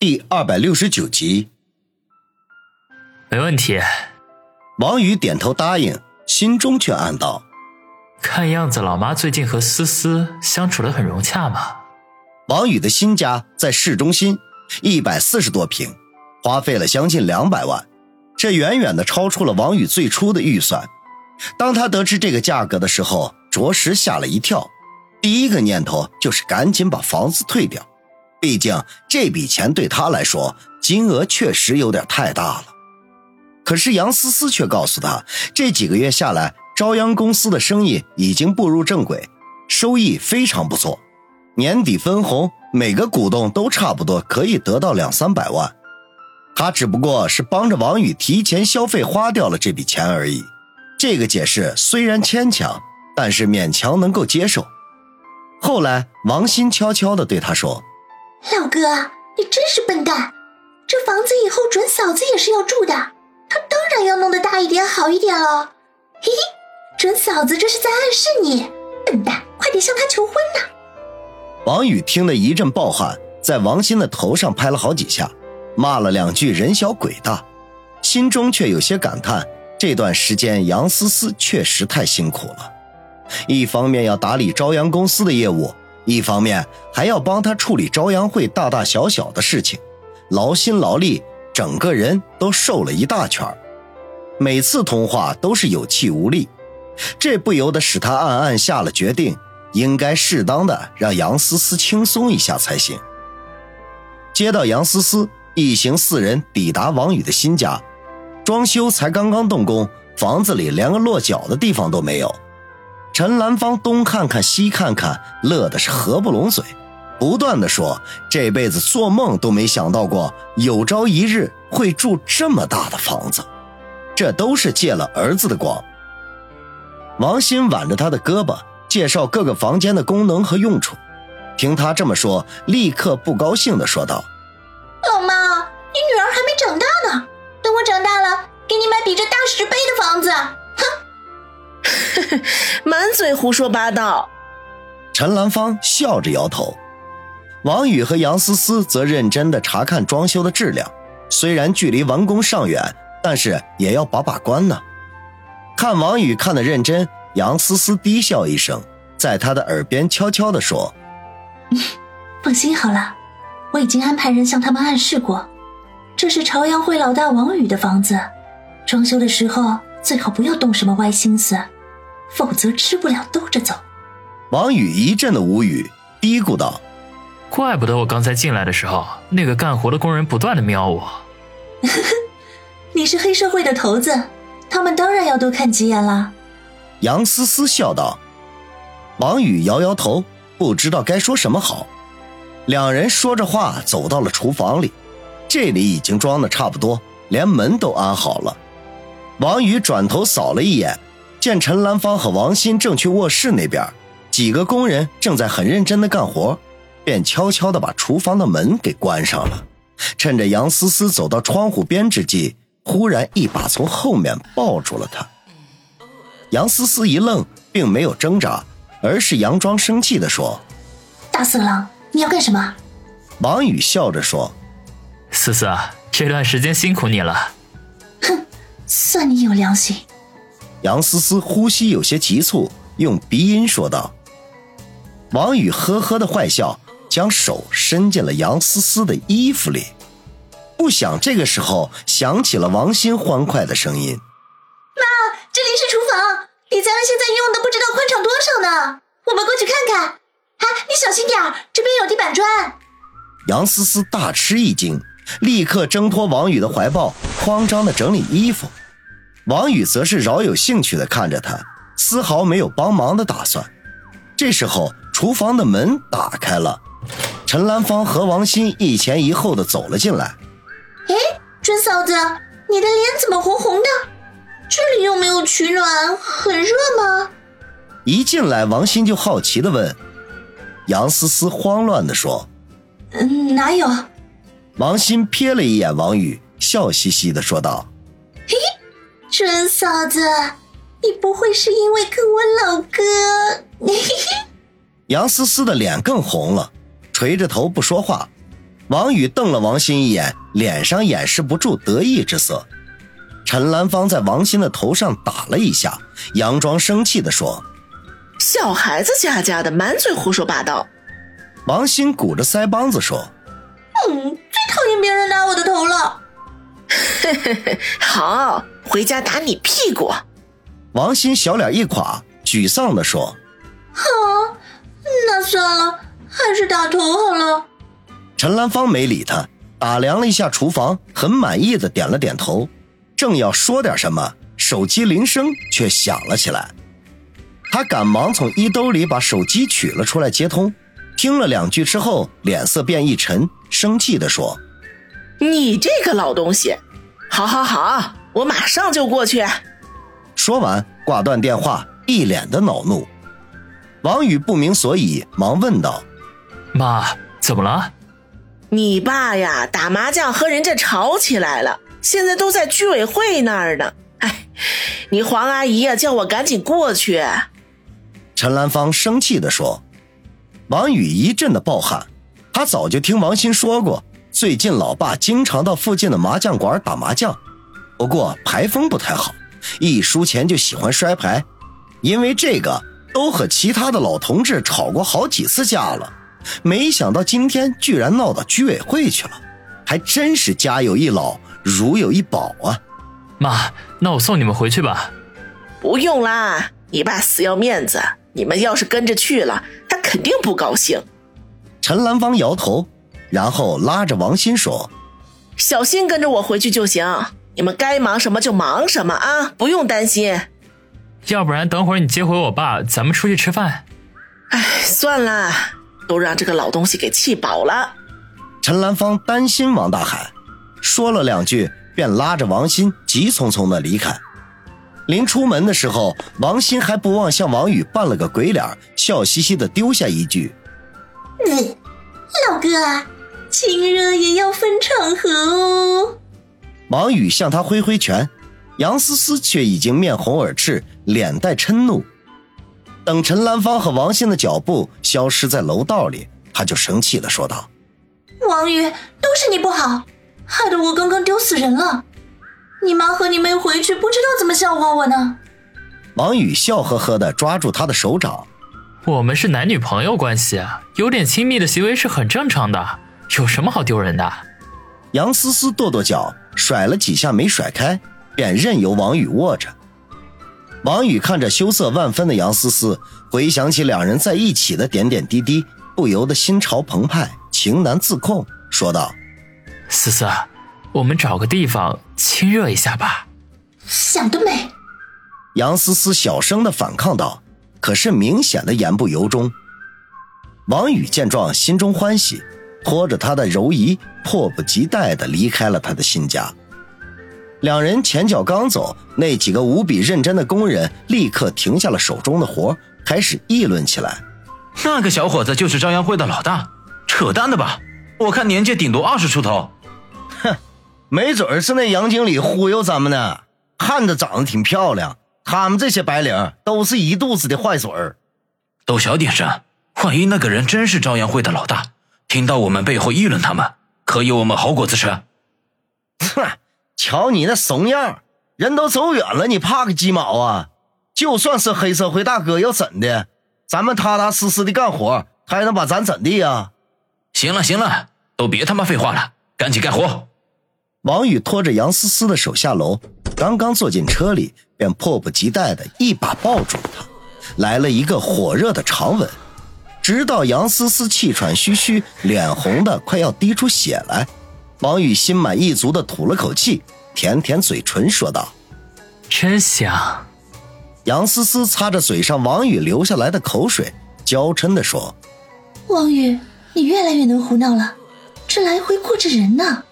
第二百六十九集，没问题。王宇点头答应，心中却暗道：看样子老妈最近和思思相处的很融洽嘛。王宇的新家在市中心，一百四十多平，花费了将近两百万，这远远的超出了王宇最初的预算。当他得知这个价格的时候，着实吓了一跳，第一个念头就是赶紧把房子退掉。毕竟这笔钱对他来说，金额确实有点太大了。可是杨思思却告诉他，这几个月下来，朝阳公司的生意已经步入正轨，收益非常不错。年底分红，每个股东都差不多可以得到两三百万。他只不过是帮着王宇提前消费花掉了这笔钱而已。这个解释虽然牵强，但是勉强能够接受。后来，王鑫悄悄地对他说。老哥，你真是笨蛋！这房子以后准嫂子也是要住的，她当然要弄得大一点、好一点了。嘿嘿，准嫂子这是在暗示你，笨蛋，快点向她求婚呐！王宇听得一阵暴汗，在王鑫的头上拍了好几下，骂了两句“人小鬼大”，心中却有些感叹：这段时间杨思思确实太辛苦了，一方面要打理朝阳公司的业务。一方面还要帮他处理朝阳会大大小小的事情，劳心劳力，整个人都瘦了一大圈每次通话都是有气无力，这不由得使他暗暗下了决定，应该适当的让杨思思轻松一下才行。接到杨思思，一行四人抵达王宇的新家，装修才刚刚动工，房子里连个落脚的地方都没有。陈兰芳东看看西看看，乐的是合不拢嘴，不断的说：“这辈子做梦都没想到过，有朝一日会住这么大的房子，这都是借了儿子的光。”王鑫挽着他的胳膊，介绍各个房间的功能和用处。听他这么说，立刻不高兴的说道：“老妈，你女儿还没长大呢，等我长大了，给你买比这大十倍的房子。”满 嘴胡说八道！陈兰芳笑着摇头。王宇和杨思思则认真的查看装修的质量，虽然距离完工尚远，但是也要把把关呢。看王宇看的认真，杨思思低笑一声，在他的耳边悄悄的说：“ 放心好了，我已经安排人向他们暗示过，这是朝阳会老大王宇的房子，装修的时候最好不要动什么歪心思。”否则吃不了兜着走。王宇一阵的无语，嘀咕道：“怪不得我刚才进来的时候，那个干活的工人不断的瞄我。”你是黑社会的头子，他们当然要多看几眼啦。杨思思笑道。王宇摇摇头，不知道该说什么好。两人说着话走到了厨房里，这里已经装的差不多，连门都安好了。王宇转头扫了一眼。见陈兰芳和王鑫正去卧室那边，几个工人正在很认真的干活，便悄悄的把厨房的门给关上了。趁着杨思思走到窗户边之际，忽然一把从后面抱住了她。杨思思一愣，并没有挣扎，而是佯装生气的说：“大色狼，你要干什么？”王宇笑着说：“思思，这段时间辛苦你了。”哼，算你有良心。杨思思呼吸有些急促，用鼻音说道：“王宇呵呵的坏笑，将手伸进了杨思思的衣服里。不想这个时候响起了王鑫欢快的声音：‘妈，这里是厨房，李咱们现在用的不知道宽敞多少呢，我们过去看看。’哎，你小心点这边有地板砖。”杨思思大吃一惊，立刻挣脱王宇的怀抱，慌张的整理衣服。王宇则是饶有兴趣地看着他，丝毫没有帮忙的打算。这时候，厨房的门打开了，陈兰芳和王鑫一前一后的走了进来。哎，春嫂子，你的脸怎么红红的？这里又没有取暖，很热吗？一进来，王鑫就好奇的问。杨思思慌乱的说：“嗯，哪有？”王鑫瞥了一眼王宇，笑嘻嘻的说道：“嘿。”准嫂子，你不会是因为跟我老哥？杨思思的脸更红了，垂着头不说话。王宇瞪了王鑫一眼，脸上掩饰不住得意之色。陈兰芳在王鑫的头上打了一下，佯装生气地说：“小孩子家家的，满嘴胡说八道。”王鑫鼓着腮帮子说：“嗯，最讨厌别人打我的头了。”嘿嘿嘿好，回家打你屁股。王鑫小脸一垮，沮丧地说：“好，那算了，还是打头好了。”陈兰芳没理他，打量了一下厨房，很满意的点了点头。正要说点什么，手机铃声却响了起来。他赶忙从衣兜里把手机取了出来接通，听了两句之后，脸色变一沉，生气地说：“你这个老东西！好好好，我马上就过去。”说完挂断电话，一脸的恼怒。王宇不明所以，忙问道：“妈，怎么了？”你爸呀，打麻将和人家吵起来了。现在都在居委会那儿呢。哎，你黄阿姨呀，叫我赶紧过去。陈兰芳生气地说。王宇一阵的暴汗，他早就听王鑫说过，最近老爸经常到附近的麻将馆打麻将，不过牌风不太好，一输钱就喜欢摔牌，因为这个都和其他的老同志吵过好几次架了。没想到今天居然闹到居委会去了，还真是家有一老。如有一宝啊，妈，那我送你们回去吧。不用啦，你爸死要面子，你们要是跟着去了，他肯定不高兴。陈兰芳摇头，然后拉着王鑫说：“小心跟着我回去就行，你们该忙什么就忙什么啊，不用担心。要不然等会儿你接回我爸，咱们出去吃饭。”哎，算了，都让这个老东西给气饱了。陈兰芳担心王大海。说了两句，便拉着王鑫急匆匆的离开。临出门的时候，王鑫还不忘向王宇扮了个鬼脸，笑嘻嘻的丢下一句：“嗯，老哥，亲热也要分场合哦。”王宇向他挥挥拳，杨思思却已经面红耳赤，脸带嗔怒。等陈兰芳和王鑫的脚步消失在楼道里，他就生气的说道：“王宇，都是你不好。”害得我刚刚丢死人了，你妈和你妹回去不知道怎么笑话我呢。王宇笑呵呵的抓住他的手掌，我们是男女朋友关系啊，有点亲密的行为是很正常的，有什么好丢人的？杨思思跺跺脚，甩了几下没甩开，便任由王宇握着。王宇看着羞涩万分的杨思思，回想起两人在一起的点点滴滴，不由得心潮澎湃，情难自控，说道。思思，我们找个地方亲热一下吧。想得美！杨思思小声的反抗道，可是明显的言不由衷。王宇见状，心中欢喜，拖着他的柔仪，迫不及待的离开了他的新家。两人前脚刚走，那几个无比认真的工人立刻停下了手中的活，开始议论起来：“那个小伙子就是朝阳会的老大，扯淡的吧？我看年纪顶多二十出头。”哼，没准是那杨经理忽悠咱们呢。看着长得挺漂亮，他们这些白领都是一肚子的坏水儿。都小点声，万一那个人真是朝阳会的老大，听到我们背后议论他们，可有我们好果子吃？哼，瞧你那怂样，人都走远了，你怕个鸡毛啊！就算是黑社会大哥，又怎的？咱们踏踏实实的干活，他还能把咱怎地呀？行了行了，都别他妈废话了。赶紧干活！王宇拖着杨思思的手下楼，刚刚坐进车里，便迫不及待的一把抱住了她，来了一个火热的长吻，直到杨思思气喘吁吁，脸红的快要滴出血来。王宇心满意足的吐了口气，舔舔嘴唇，说道：“真香。”杨思思擦着嘴上王宇流下来的口水，娇嗔的说：“王宇，你越来越能胡闹了。”这来回过着人呢。